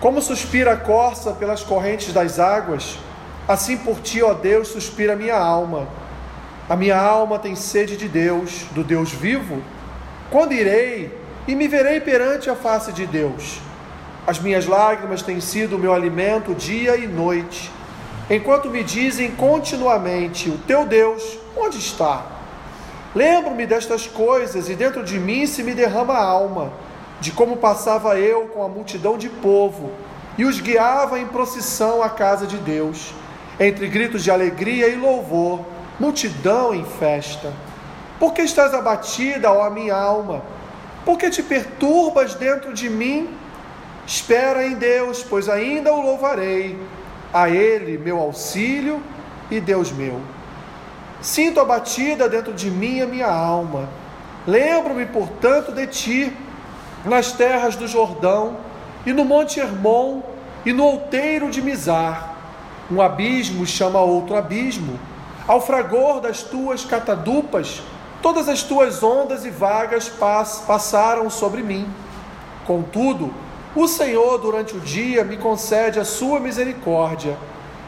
Como suspira a corça pelas correntes das águas, assim por ti, ó Deus, suspira a minha alma. A minha alma tem sede de Deus, do Deus vivo. Quando irei e me verei perante a face de Deus? As minhas lágrimas têm sido o meu alimento dia e noite, enquanto me dizem continuamente: O teu Deus, onde está? Lembro-me destas coisas e dentro de mim se me derrama a alma, de como passava eu com a multidão de povo e os guiava em procissão à casa de Deus, entre gritos de alegria e louvor, multidão em festa. Por que estás abatida, ó minha alma? Por que te perturbas dentro de mim? Espera em Deus, pois ainda o louvarei. A Ele, meu auxílio e Deus meu. Sinto abatida dentro de mim a minha alma. Lembro-me, portanto, de ti, nas terras do Jordão, e no Monte Hermon, e no outeiro de Mizar. Um abismo chama outro abismo. Ao fragor das tuas catadupas, todas as tuas ondas e vagas passaram sobre mim. Contudo, o Senhor, durante o dia, me concede a sua misericórdia,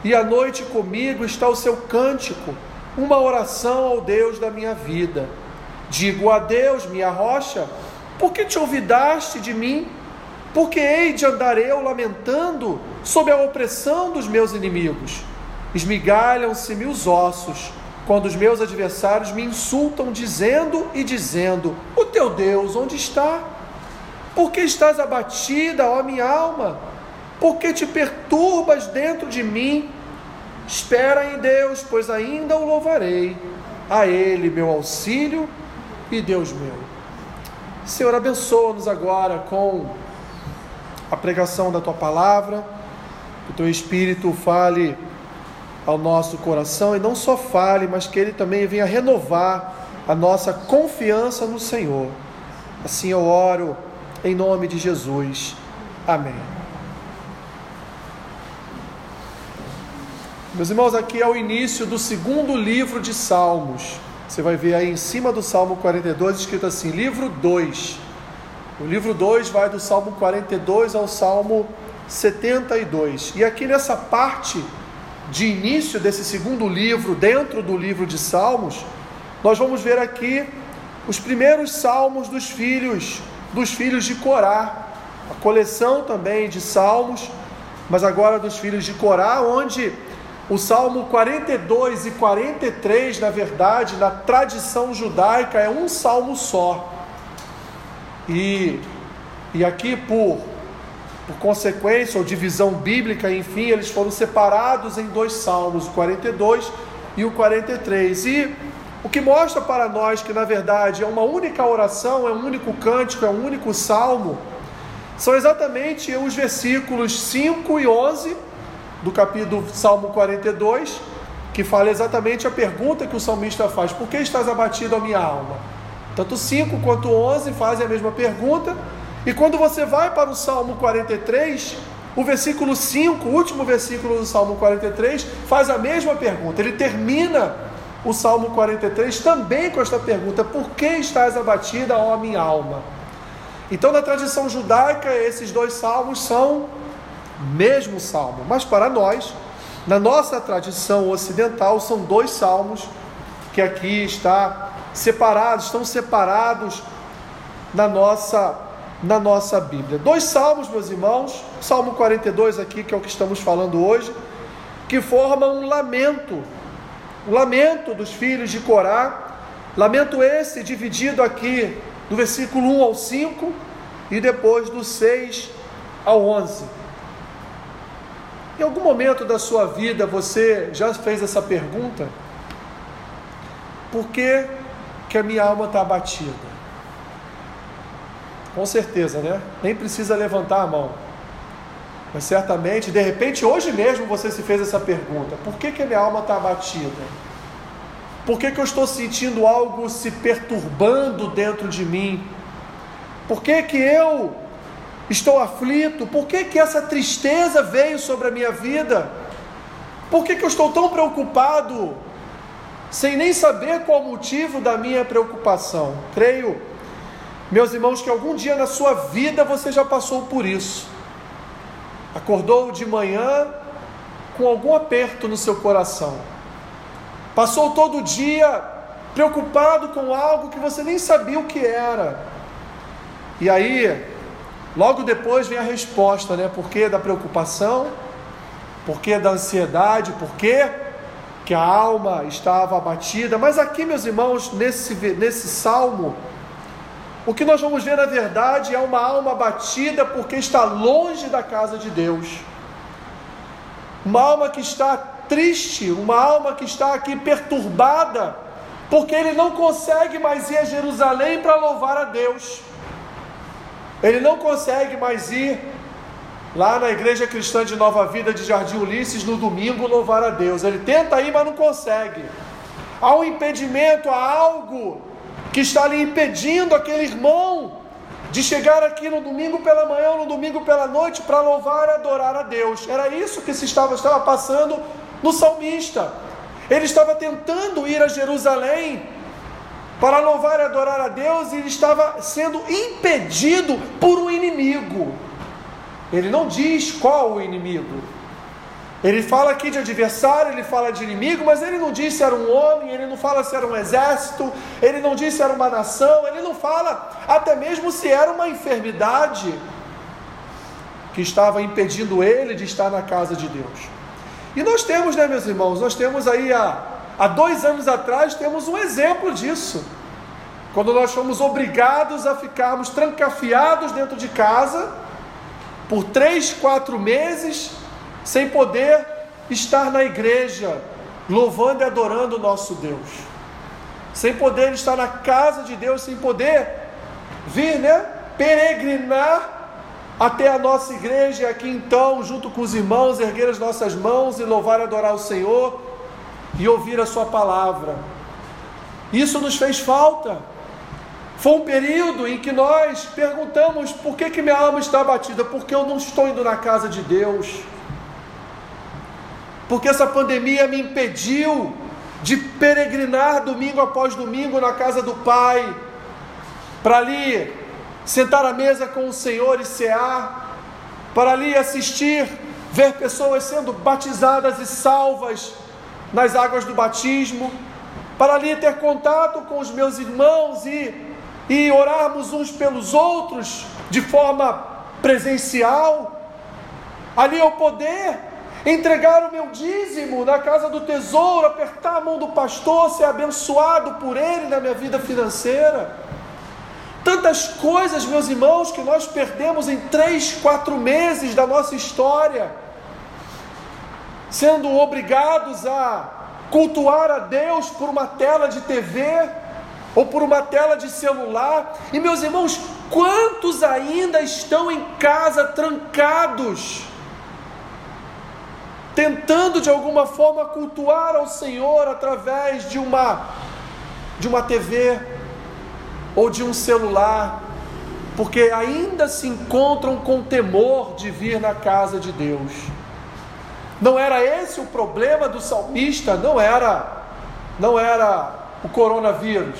e à noite comigo está o seu cântico, uma oração ao Deus da minha vida. Digo a Deus, minha rocha, por que te olvidaste de mim? Porque hei de andar eu lamentando sob a opressão dos meus inimigos. Esmigalham-se-me os ossos, quando os meus adversários me insultam, dizendo e dizendo: O teu Deus onde está? Por que estás abatida, ó minha alma? Por que te perturbas dentro de mim? Espera em Deus, pois ainda o louvarei. A Ele, meu auxílio e Deus meu. Senhor, abençoa-nos agora com a pregação da tua palavra, que o teu Espírito fale ao nosso coração e não só fale, mas que ele também venha renovar a nossa confiança no Senhor. Assim eu oro em nome de Jesus. Amém. Meus irmãos, aqui é o início do segundo livro de Salmos. Você vai ver aí em cima do Salmo 42 escrito assim: livro 2. O livro 2 vai do Salmo 42 ao Salmo 72. E aqui nessa parte de início desse segundo livro, dentro do livro de Salmos, nós vamos ver aqui os primeiros salmos dos filhos dos filhos de Corá, a coleção também de salmos, mas agora dos filhos de Corá, onde o Salmo 42 e 43, na verdade, na tradição judaica, é um salmo só. E, e aqui, por, por consequência ou divisão bíblica, enfim, eles foram separados em dois salmos, o 42 e o 43. E o que mostra para nós que, na verdade, é uma única oração, é um único cântico, é um único salmo, são exatamente os versículos 5 e 11 do capítulo Salmo 42, que fala exatamente a pergunta que o salmista faz: Por que estás abatido a minha alma? Tanto 5 quanto 11 fazem a mesma pergunta, e quando você vai para o Salmo 43, o versículo 5, o último versículo do Salmo 43, faz a mesma pergunta. Ele termina o Salmo 43 também com esta pergunta: Por que estás abatida, ó minha alma? Então, na tradição judaica, esses dois salmos são mesmo salmo, mas para nós, na nossa tradição ocidental, são dois salmos que aqui está separados, estão separados na nossa na nossa Bíblia. Dois salmos, meus irmãos, Salmo 42 aqui, que é o que estamos falando hoje, que formam um lamento o lamento dos filhos de Corá, lamento esse dividido aqui do versículo 1 ao 5 e depois do 6 ao 11. Em algum momento da sua vida você já fez essa pergunta? Por que, que a minha alma está abatida? Com certeza, né? Nem precisa levantar a mão. Mas certamente, de repente, hoje mesmo você se fez essa pergunta: por que, que a minha alma está abatida? Por que, que eu estou sentindo algo se perturbando dentro de mim? Por que, que eu estou aflito? Por que, que essa tristeza veio sobre a minha vida? Por que, que eu estou tão preocupado, sem nem saber qual o motivo da minha preocupação? Creio, meus irmãos, que algum dia na sua vida você já passou por isso acordou de manhã com algum aperto no seu coração. Passou todo o dia preocupado com algo que você nem sabia o que era. E aí, logo depois vem a resposta, né? Por que da preocupação? Por que da ansiedade? Por que que a alma estava abatida? Mas aqui, meus irmãos, nesse, nesse salmo, o que nós vamos ver na verdade é uma alma abatida porque está longe da casa de Deus. Uma alma que está triste, uma alma que está aqui perturbada, porque ele não consegue mais ir a Jerusalém para louvar a Deus. Ele não consegue mais ir lá na igreja cristã de Nova Vida de Jardim Ulisses no domingo louvar a Deus. Ele tenta ir, mas não consegue. Há um impedimento, há algo que está ali impedindo aquele irmão de chegar aqui no domingo pela manhã ou no domingo pela noite para louvar e adorar a Deus. Era isso que se estava, estava passando no salmista. Ele estava tentando ir a Jerusalém para louvar e adorar a Deus e ele estava sendo impedido por um inimigo. Ele não diz qual o inimigo. Ele fala aqui de adversário, ele fala de inimigo, mas ele não diz se era um homem, ele não fala se era um exército, ele não diz se era uma nação, ele não fala até mesmo se era uma enfermidade que estava impedindo ele de estar na casa de Deus. E nós temos, né, meus irmãos, nós temos aí há, há dois anos atrás, temos um exemplo disso. Quando nós fomos obrigados a ficarmos trancafiados dentro de casa por três, quatro meses sem poder estar na igreja, louvando e adorando o nosso Deus, sem poder estar na casa de Deus, sem poder vir, né, peregrinar até a nossa igreja, aqui então, junto com os irmãos, erguer as nossas mãos e louvar e adorar o Senhor e ouvir a Sua palavra. Isso nos fez falta. Foi um período em que nós perguntamos por que, que minha alma está abatida, porque eu não estou indo na casa de Deus porque essa pandemia me impediu de peregrinar domingo após domingo na casa do Pai, para ali sentar à mesa com o Senhor e cear, para ali assistir, ver pessoas sendo batizadas e salvas nas águas do batismo, para ali ter contato com os meus irmãos e, e orarmos uns pelos outros de forma presencial, ali eu poder entregar o meu dízimo na casa do tesouro, apertar a mão do pastor, ser abençoado por ele na minha vida financeira. Tantas coisas, meus irmãos, que nós perdemos em três, quatro meses da nossa história, sendo obrigados a cultuar a Deus por uma tela de TV ou por uma tela de celular. E meus irmãos, quantos ainda estão em casa trancados? tentando de alguma forma cultuar ao Senhor através de uma de uma TV ou de um celular, porque ainda se encontram com temor de vir na casa de Deus. Não era esse o problema do salmista, não era não era o coronavírus.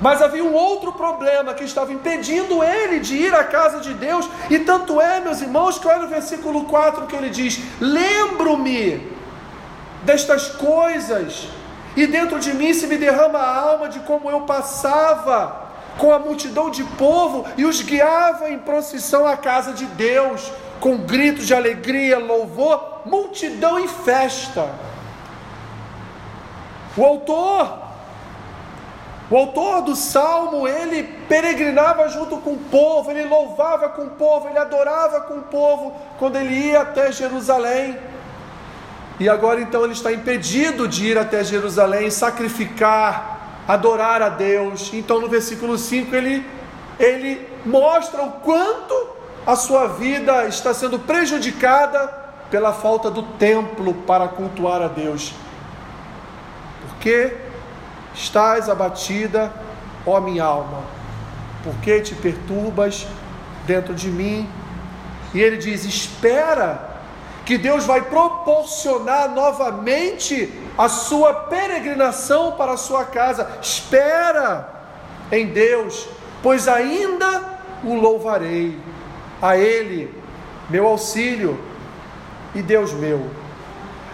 Mas havia um outro problema que estava impedindo ele de ir à casa de Deus, e tanto é, meus irmãos, que olha o versículo 4 que ele diz: Lembro-me destas coisas, e dentro de mim se me derrama a alma de como eu passava com a multidão de povo e os guiava em procissão à casa de Deus, com gritos de alegria, louvor, multidão em festa. O autor o autor do salmo, ele peregrinava junto com o povo, ele louvava com o povo, ele adorava com o povo quando ele ia até Jerusalém. E agora então ele está impedido de ir até Jerusalém, sacrificar, adorar a Deus. Então no versículo 5 ele, ele mostra o quanto a sua vida está sendo prejudicada pela falta do templo para cultuar a Deus. Porque Estás abatida, ó minha alma, porque te perturbas dentro de mim? E ele diz: Espera, que Deus vai proporcionar novamente a sua peregrinação para a sua casa. Espera em Deus, pois ainda o louvarei. A Ele meu auxílio e Deus meu.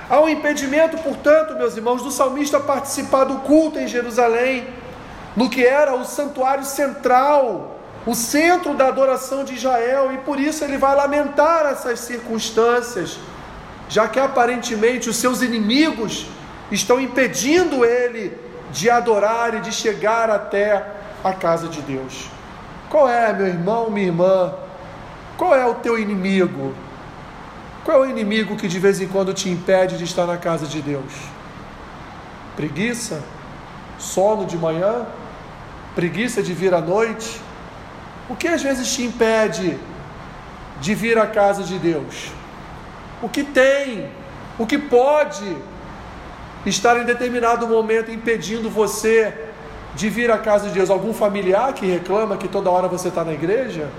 Há um impedimento, portanto, meus irmãos, do salmista participar do culto em Jerusalém, no que era o santuário central, o centro da adoração de Israel, e por isso ele vai lamentar essas circunstâncias, já que aparentemente os seus inimigos estão impedindo ele de adorar e de chegar até a casa de Deus. Qual é, meu irmão, minha irmã? Qual é o teu inimigo? Qual é o inimigo que de vez em quando te impede de estar na casa de Deus? Preguiça? Sono de manhã? Preguiça de vir à noite? O que às vezes te impede de vir à casa de Deus? O que tem? O que pode estar em determinado momento impedindo você de vir à casa de Deus? Algum familiar que reclama que toda hora você está na igreja?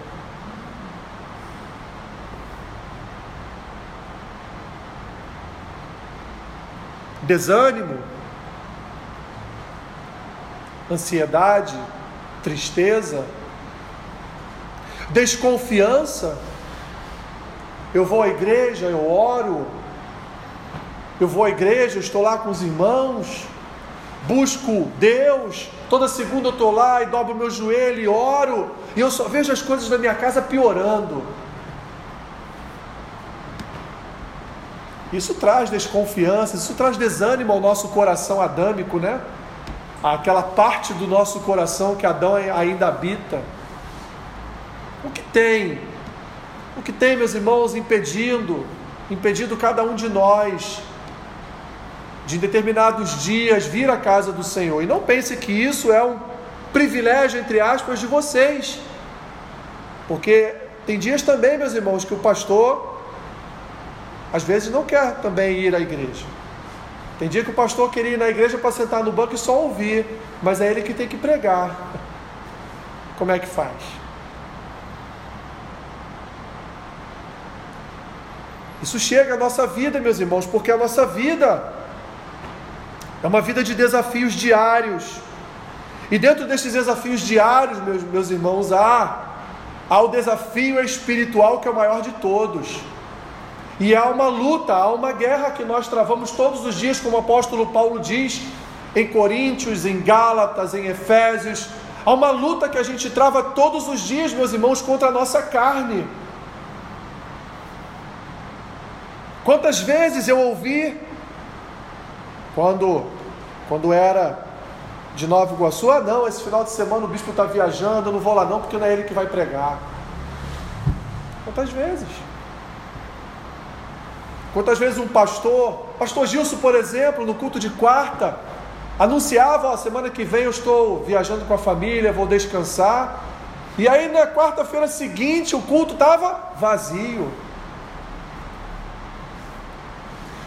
Desânimo? Ansiedade? Tristeza? Desconfiança? Eu vou à igreja, eu oro, eu vou à igreja, estou lá com os irmãos, busco Deus, toda segunda eu estou lá e dobro meu joelho e oro, e eu só vejo as coisas da minha casa piorando. Isso traz desconfiança, isso traz desânimo ao nosso coração adâmico, né? Aquela parte do nosso coração que Adão ainda habita. O que tem? O que tem, meus irmãos, impedindo, impedindo cada um de nós de determinados dias vir à casa do Senhor. E não pense que isso é um privilégio, entre aspas, de vocês. Porque tem dias também, meus irmãos, que o pastor às vezes não quer também ir à igreja. Tem dia que o pastor queria ir na igreja para sentar no banco e só ouvir, mas é ele que tem que pregar. Como é que faz? Isso chega à nossa vida, meus irmãos, porque a nossa vida é uma vida de desafios diários. E dentro desses desafios diários, meus, meus irmãos, há, há o desafio espiritual que é o maior de todos. E há uma luta, há uma guerra que nós travamos todos os dias, como o apóstolo Paulo diz em Coríntios, em Gálatas, em Efésios. Há uma luta que a gente trava todos os dias, meus irmãos, contra a nossa carne. Quantas vezes eu ouvi, quando quando era de Nova Iguaçu, ah não, esse final de semana o bispo está viajando, eu não vou lá não, porque não é ele que vai pregar. Quantas vezes? Quantas vezes um pastor, pastor Gilson, por exemplo, no culto de quarta, anunciava, ó, semana que vem eu estou viajando com a família, vou descansar. E aí na quarta-feira seguinte o culto estava vazio.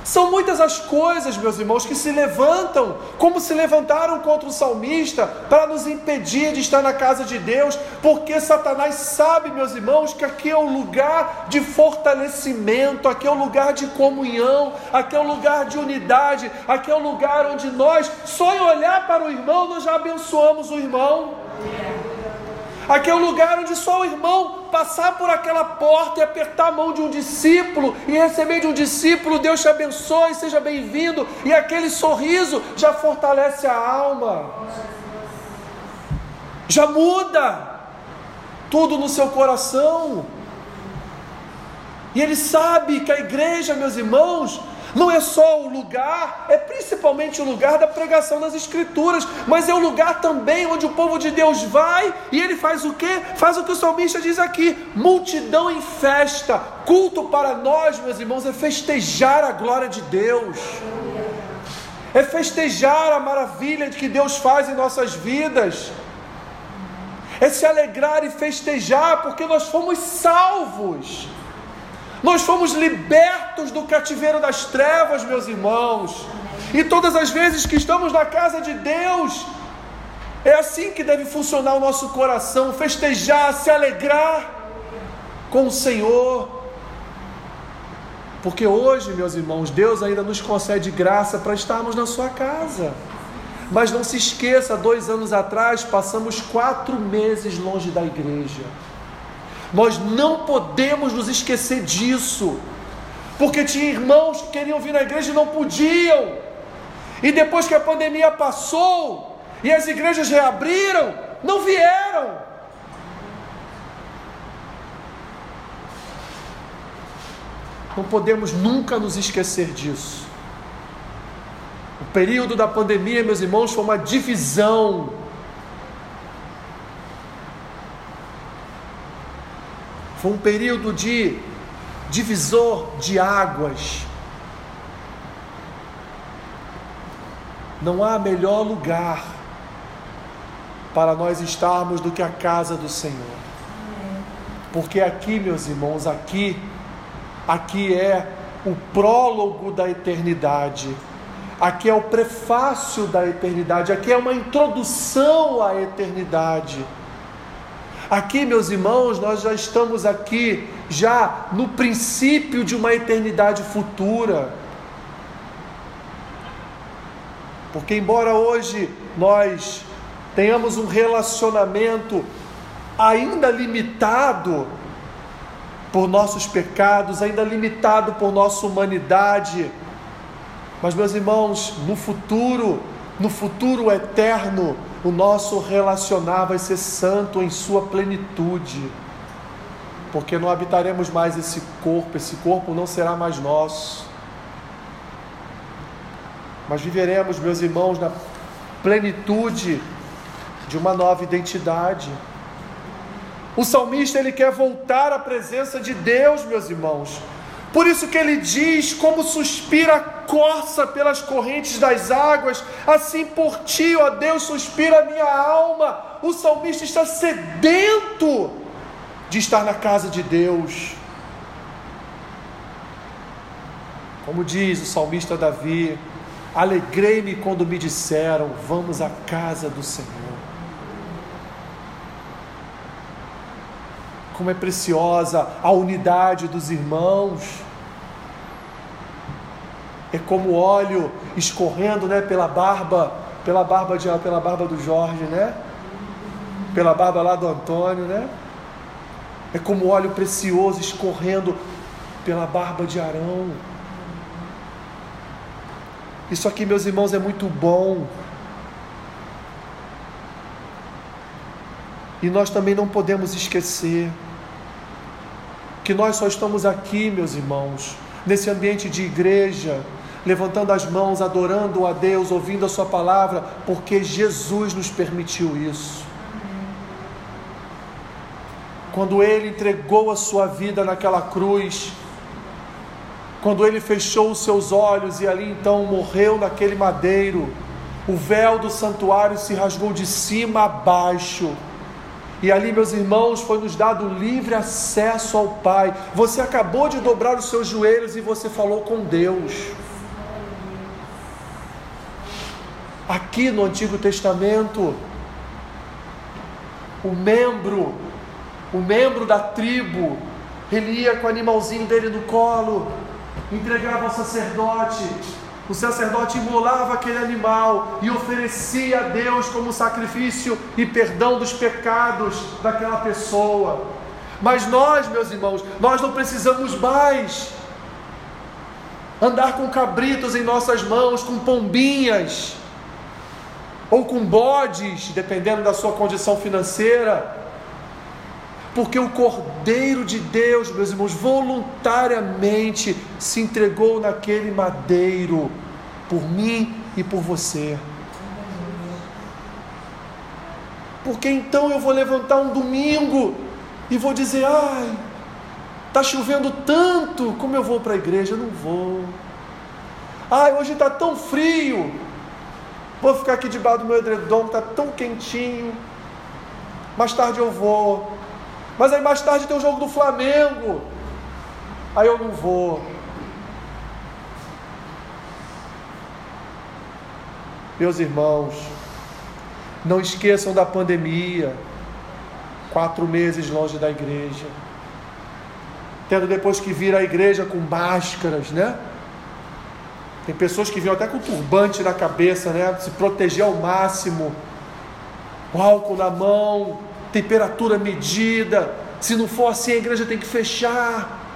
São muitas as coisas, meus irmãos, que se levantam, como se levantaram contra o salmista, para nos impedir de estar na casa de Deus, porque Satanás sabe, meus irmãos, que aqui é o lugar de fortalecimento, aqui é o lugar de comunhão, aqui é o lugar de unidade, aqui é o lugar onde nós, só em olhar para o irmão, nós já abençoamos o irmão. Aqui é o lugar onde só o irmão passar por aquela porta e apertar a mão de um discípulo e receber de um discípulo, Deus te abençoe, seja bem-vindo, e aquele sorriso já fortalece a alma, já muda tudo no seu coração. E ele sabe que a igreja, meus irmãos, não é só o lugar, é principalmente o lugar da pregação das Escrituras, mas é o lugar também onde o povo de Deus vai e ele faz o que? Faz o que o salmista diz aqui: multidão em festa. Culto para nós, meus irmãos, é festejar a glória de Deus, é festejar a maravilha que Deus faz em nossas vidas, é se alegrar e festejar porque nós fomos salvos. Nós fomos libertos do cativeiro das trevas, meus irmãos. E todas as vezes que estamos na casa de Deus, é assim que deve funcionar o nosso coração: festejar, se alegrar com o Senhor. Porque hoje, meus irmãos, Deus ainda nos concede graça para estarmos na sua casa. Mas não se esqueça, dois anos atrás passamos quatro meses longe da igreja. Nós não podemos nos esquecer disso, porque tinha irmãos que queriam vir na igreja e não podiam, e depois que a pandemia passou e as igrejas reabriram, não vieram. Não podemos nunca nos esquecer disso. O período da pandemia, meus irmãos, foi uma divisão. Foi um período de divisor de águas. Não há melhor lugar para nós estarmos do que a casa do Senhor. Porque aqui, meus irmãos, aqui, aqui é o prólogo da eternidade aqui é o prefácio da eternidade, aqui é uma introdução à eternidade. Aqui, meus irmãos, nós já estamos aqui, já no princípio de uma eternidade futura. Porque, embora hoje nós tenhamos um relacionamento ainda limitado por nossos pecados, ainda limitado por nossa humanidade, mas, meus irmãos, no futuro, no futuro eterno, o nosso relacionar vai ser santo em sua plenitude, porque não habitaremos mais esse corpo, esse corpo não será mais nosso, mas viveremos, meus irmãos, na plenitude de uma nova identidade. O salmista ele quer voltar à presença de Deus, meus irmãos. Por isso que ele diz: Como suspira a corça pelas correntes das águas, assim por ti, ó Deus, suspira a minha alma. O salmista está sedento de estar na casa de Deus. Como diz o salmista Davi: Alegrei-me quando me disseram: Vamos à casa do Senhor. Como é preciosa a unidade dos irmãos. É como óleo escorrendo, né, pela barba, pela barba de, pela barba do Jorge, né? Pela barba lá do Antônio, né? É como óleo precioso escorrendo pela barba de Arão. Isso aqui, meus irmãos, é muito bom. E nós também não podemos esquecer que nós só estamos aqui, meus irmãos, nesse ambiente de igreja, levantando as mãos, adorando a Deus, ouvindo a Sua palavra, porque Jesus nos permitiu isso. Quando Ele entregou a Sua vida naquela cruz, quando Ele fechou os seus olhos e ali então morreu naquele madeiro, o véu do santuário se rasgou de cima a baixo e ali, meus irmãos, foi nos dado livre acesso ao Pai. Você acabou de dobrar os seus joelhos e você falou com Deus. Aqui no Antigo Testamento, o membro, o membro da tribo, ele ia com o animalzinho dele no colo, entregava ao sacerdote, o sacerdote imolava aquele animal e oferecia a Deus como sacrifício e perdão dos pecados daquela pessoa. Mas nós, meus irmãos, nós não precisamos mais andar com cabritos em nossas mãos, com pombinhas, ou com bodes, dependendo da sua condição financeira, porque o Cordeiro de Deus, meus irmãos, voluntariamente se entregou naquele madeiro por mim e por você. Porque então eu vou levantar um domingo e vou dizer: ai, está chovendo tanto, como eu vou para a igreja? Eu não vou. Ai, hoje está tão frio, vou ficar aqui debaixo do meu edredom, está tão quentinho. Mais tarde eu vou. Mas aí mais tarde tem o jogo do Flamengo. Aí eu não vou. Meus irmãos, não esqueçam da pandemia. Quatro meses longe da igreja. Tendo depois que vir à igreja com máscaras, né? Tem pessoas que vinham até com turbante na cabeça, né? Se proteger ao máximo. O álcool na mão, temperatura medida, Se não for assim, a igreja tem que fechar.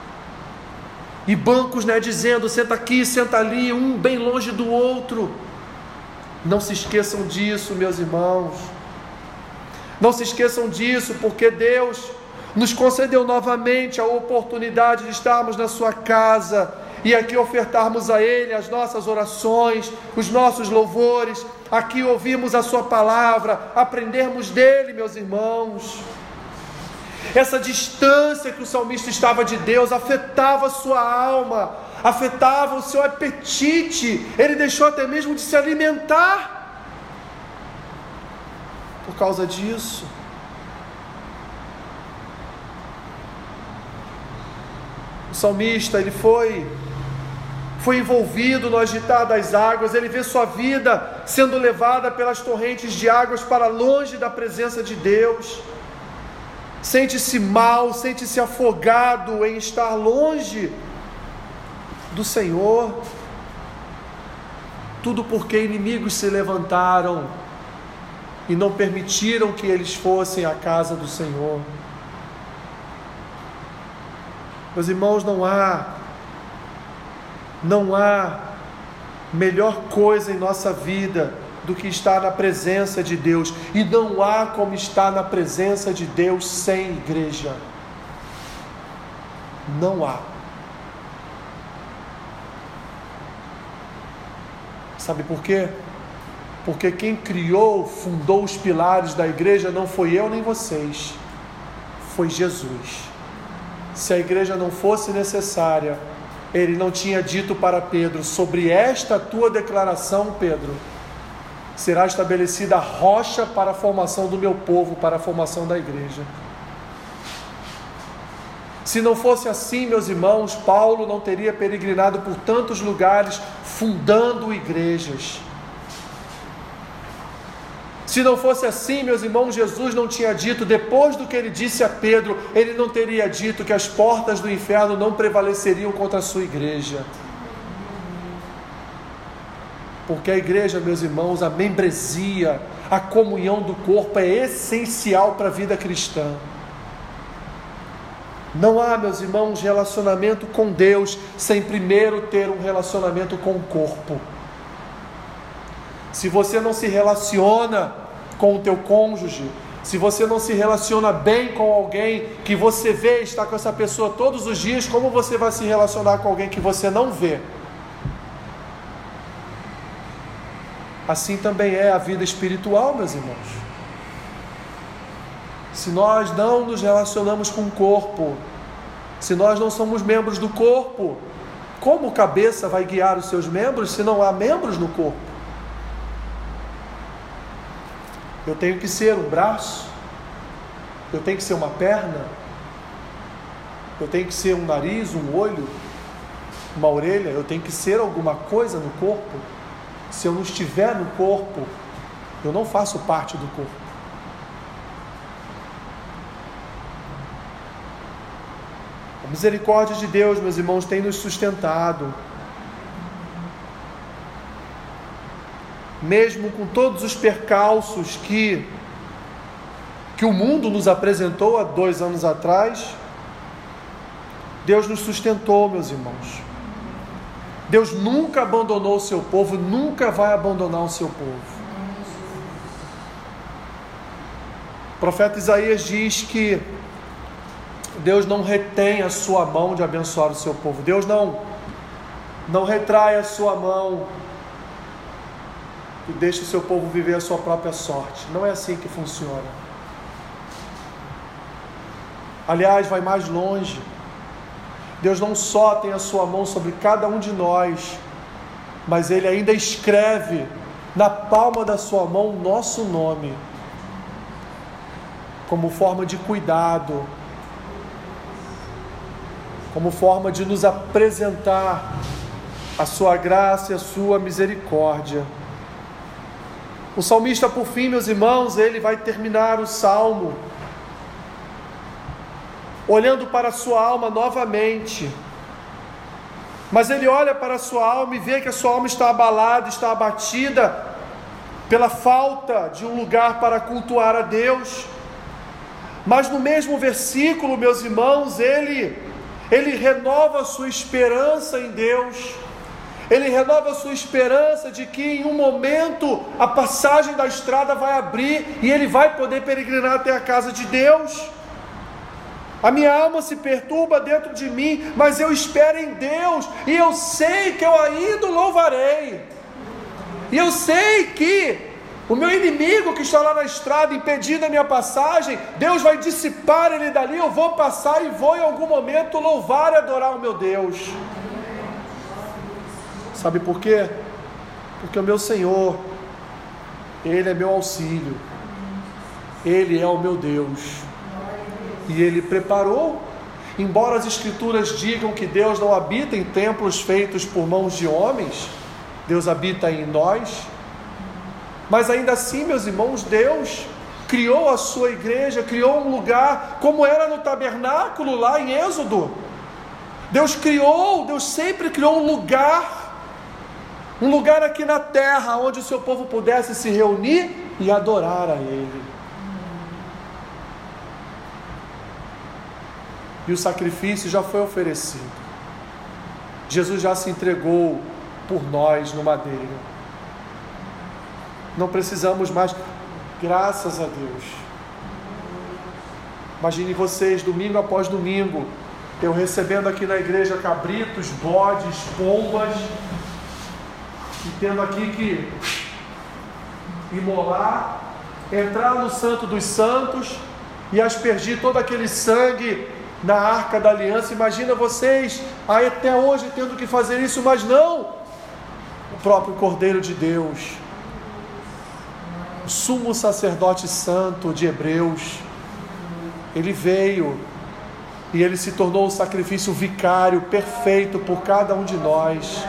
E bancos, né, dizendo: senta aqui, senta ali, um bem longe do outro. Não se esqueçam disso, meus irmãos. Não se esqueçam disso, porque Deus nos concedeu novamente a oportunidade de estarmos na Sua casa e aqui ofertarmos a Ele as nossas orações, os nossos louvores, aqui ouvirmos a Sua palavra, aprendermos dele, meus irmãos. Essa distância que o salmista estava de Deus afetava a sua alma, afetava o seu apetite, ele deixou até mesmo de se alimentar por causa disso. O salmista, ele foi foi envolvido no agitar das águas, ele vê sua vida sendo levada pelas torrentes de águas para longe da presença de Deus. Sente-se mal, sente-se afogado em estar longe do Senhor. Tudo porque inimigos se levantaram e não permitiram que eles fossem à casa do Senhor. Meus irmãos, não há, não há melhor coisa em nossa vida do que estar na presença de Deus, e não há como estar na presença de Deus sem igreja. Não há. Sabe por quê? Porque quem criou, fundou os pilares da igreja não foi eu nem vocês, foi Jesus. Se a igreja não fosse necessária, ele não tinha dito para Pedro: sobre esta tua declaração, Pedro, será estabelecida a rocha para a formação do meu povo, para a formação da igreja. Se não fosse assim, meus irmãos, Paulo não teria peregrinado por tantos lugares fundando igrejas. Se não fosse assim, meus irmãos, Jesus não tinha dito, depois do que ele disse a Pedro, ele não teria dito que as portas do inferno não prevaleceriam contra a sua igreja. Porque a igreja, meus irmãos, a membresia, a comunhão do corpo é essencial para a vida cristã. Não há, meus irmãos, relacionamento com Deus sem primeiro ter um relacionamento com o corpo. Se você não se relaciona com o teu cônjuge, se você não se relaciona bem com alguém que você vê estar com essa pessoa todos os dias, como você vai se relacionar com alguém que você não vê? Assim também é a vida espiritual, meus irmãos. Se nós não nos relacionamos com o corpo, se nós não somos membros do corpo, como cabeça vai guiar os seus membros se não há membros no corpo? Eu tenho que ser um braço, eu tenho que ser uma perna, eu tenho que ser um nariz, um olho, uma orelha, eu tenho que ser alguma coisa no corpo. Se eu não estiver no corpo, eu não faço parte do corpo. A misericórdia de Deus, meus irmãos, tem nos sustentado. Mesmo com todos os percalços que, que o mundo nos apresentou há dois anos atrás, Deus nos sustentou, meus irmãos. Deus nunca abandonou o seu povo, nunca vai abandonar o seu povo. O profeta Isaías diz que Deus não retém a sua mão de abençoar o seu povo. Deus não não retrai a sua mão e deixa o seu povo viver a sua própria sorte. Não é assim que funciona. Aliás, vai mais longe. Deus não só tem a sua mão sobre cada um de nós, mas Ele ainda escreve na palma da sua mão o nosso nome, como forma de cuidado, como forma de nos apresentar a sua graça e a sua misericórdia. O salmista, por fim, meus irmãos, ele vai terminar o salmo olhando para a sua alma novamente. Mas ele olha para a sua alma e vê que a sua alma está abalada, está abatida pela falta de um lugar para cultuar a Deus. Mas no mesmo versículo, meus irmãos, ele ele renova a sua esperança em Deus. Ele renova a sua esperança de que em um momento a passagem da estrada vai abrir e ele vai poder peregrinar até a casa de Deus. A minha alma se perturba dentro de mim, mas eu espero em Deus, e eu sei que eu ainda louvarei. E eu sei que o meu inimigo que está lá na estrada impedindo a minha passagem, Deus vai dissipar ele dali, eu vou passar e vou em algum momento louvar e adorar o meu Deus. Sabe por quê? Porque o meu Senhor, Ele é meu auxílio, Ele é o meu Deus e ele preparou. Embora as Escrituras digam que Deus não habita em templos feitos por mãos de homens, Deus habita em nós. Mas ainda assim, meus irmãos, Deus criou a sua igreja, criou um lugar, como era no tabernáculo lá em Êxodo. Deus criou, Deus sempre criou um lugar, um lugar aqui na terra onde o seu povo pudesse se reunir e adorar a Ele. e o sacrifício já foi oferecido. Jesus já se entregou por nós no madeiro. Não precisamos mais, graças a Deus. Imagine vocês, domingo após domingo, eu recebendo aqui na igreja cabritos, bodes, pombas, e tendo aqui que imolar, entrar no Santo dos Santos e aspergir todo aquele sangue na arca da aliança. Imagina vocês aí até hoje tendo que fazer isso, mas não. O próprio Cordeiro de Deus, o sumo sacerdote santo de Hebreus, ele veio e ele se tornou o sacrifício vicário perfeito por cada um de nós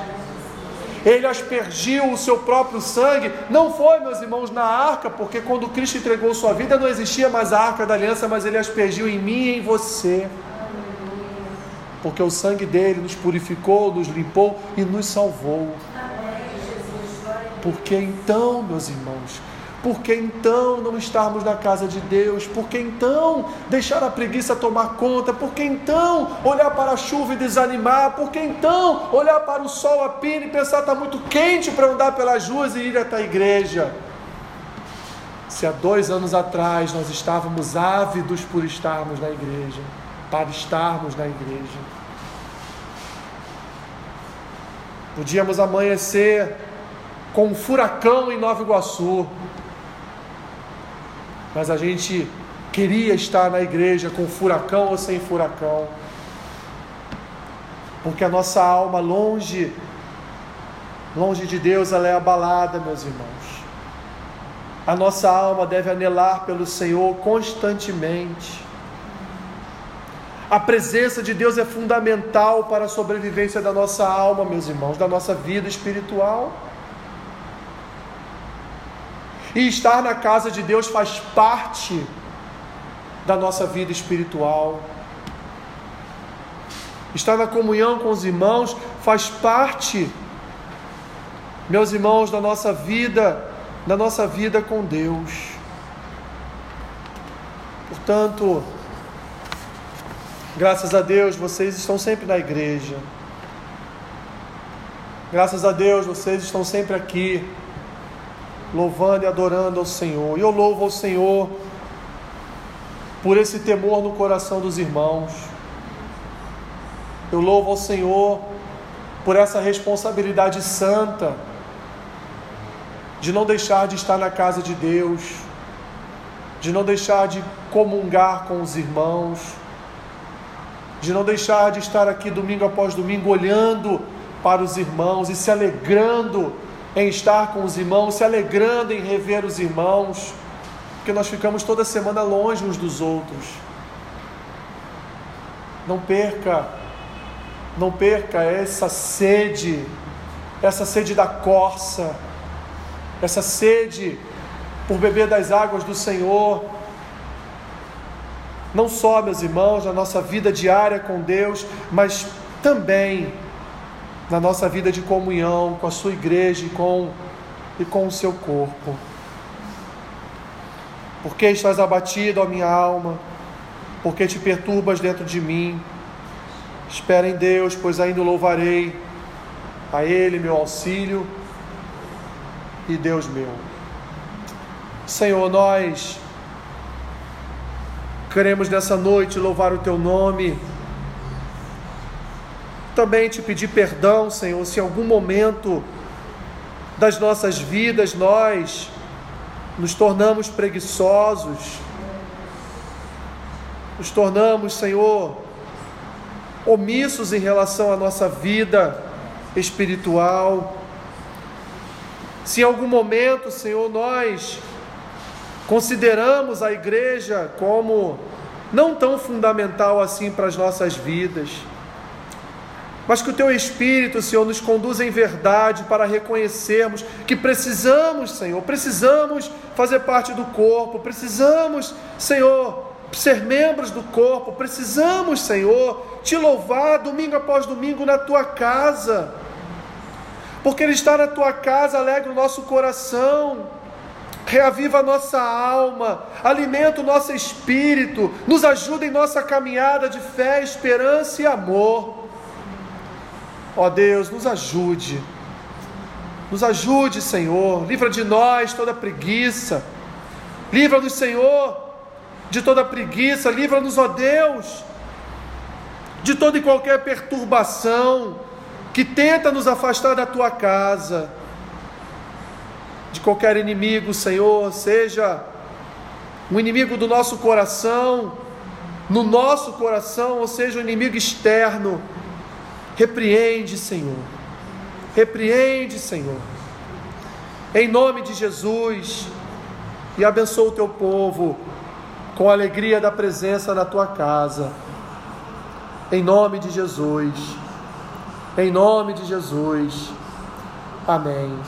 ele aspergiu o seu próprio sangue. Não foi, meus irmãos, na arca, porque quando Cristo entregou sua vida não existia mais a arca da aliança, mas ele aspergiu em mim e em você. Porque o sangue dele nos purificou, nos limpou e nos salvou. Porque então, meus irmãos, por que então não estarmos na casa de Deus? Por que então deixar a preguiça tomar conta? Por que então olhar para a chuva e desanimar? Por que então olhar para o sol a pino e pensar está muito quente para andar pelas ruas e ir até a igreja? Se há dois anos atrás nós estávamos ávidos por estarmos na igreja, para estarmos na igreja, podíamos amanhecer com um furacão em Nova Iguaçu, mas a gente queria estar na igreja com furacão ou sem furacão, porque a nossa alma longe, longe de Deus, ela é abalada, meus irmãos. A nossa alma deve anelar pelo Senhor constantemente. A presença de Deus é fundamental para a sobrevivência da nossa alma, meus irmãos, da nossa vida espiritual. E estar na casa de Deus faz parte da nossa vida espiritual. Estar na comunhão com os irmãos faz parte, meus irmãos, da nossa vida, da nossa vida com Deus. Portanto, graças a Deus, vocês estão sempre na igreja. Graças a Deus, vocês estão sempre aqui louvando e adorando ao Senhor. E eu louvo ao Senhor por esse temor no coração dos irmãos. Eu louvo ao Senhor por essa responsabilidade santa de não deixar de estar na casa de Deus, de não deixar de comungar com os irmãos, de não deixar de estar aqui domingo após domingo olhando para os irmãos e se alegrando em estar com os irmãos, se alegrando em rever os irmãos, porque nós ficamos toda semana longe uns dos outros. Não perca, não perca essa sede, essa sede da corça, essa sede por beber das águas do Senhor. Não só, meus irmãos, na nossa vida diária com Deus, mas também na nossa vida de comunhão com a sua igreja e com, e com o seu corpo. Por que estás abatido, a minha alma? porque te perturbas dentro de mim. Espera em Deus, pois ainda louvarei, a Ele meu auxílio e Deus meu. Senhor, nós queremos nessa noite louvar o Teu nome. Também te pedir perdão, Senhor, se em algum momento das nossas vidas nós nos tornamos preguiçosos, nos tornamos, Senhor, omissos em relação à nossa vida espiritual. Se em algum momento, Senhor, nós consideramos a igreja como não tão fundamental assim para as nossas vidas, mas que o Teu Espírito, Senhor, nos conduza em verdade para reconhecermos que precisamos, Senhor, precisamos fazer parte do corpo, precisamos, Senhor, ser membros do corpo, precisamos, Senhor, te louvar domingo após domingo na Tua casa, porque Ele está na Tua casa alegra o nosso coração reaviva a nossa alma, alimenta o nosso espírito, nos ajuda em nossa caminhada de fé, esperança e amor. Ó Deus, nos ajude, nos ajude, Senhor, livra de nós toda preguiça, livra-nos, Senhor, de toda preguiça, livra-nos, ó Deus, de toda e qualquer perturbação que tenta nos afastar da tua casa, de qualquer inimigo, Senhor, seja um inimigo do nosso coração, no nosso coração, ou seja, um inimigo externo Repreende, Senhor. Repreende, Senhor. Em nome de Jesus. E abençoa o teu povo com a alegria da presença na tua casa. Em nome de Jesus. Em nome de Jesus. Amém.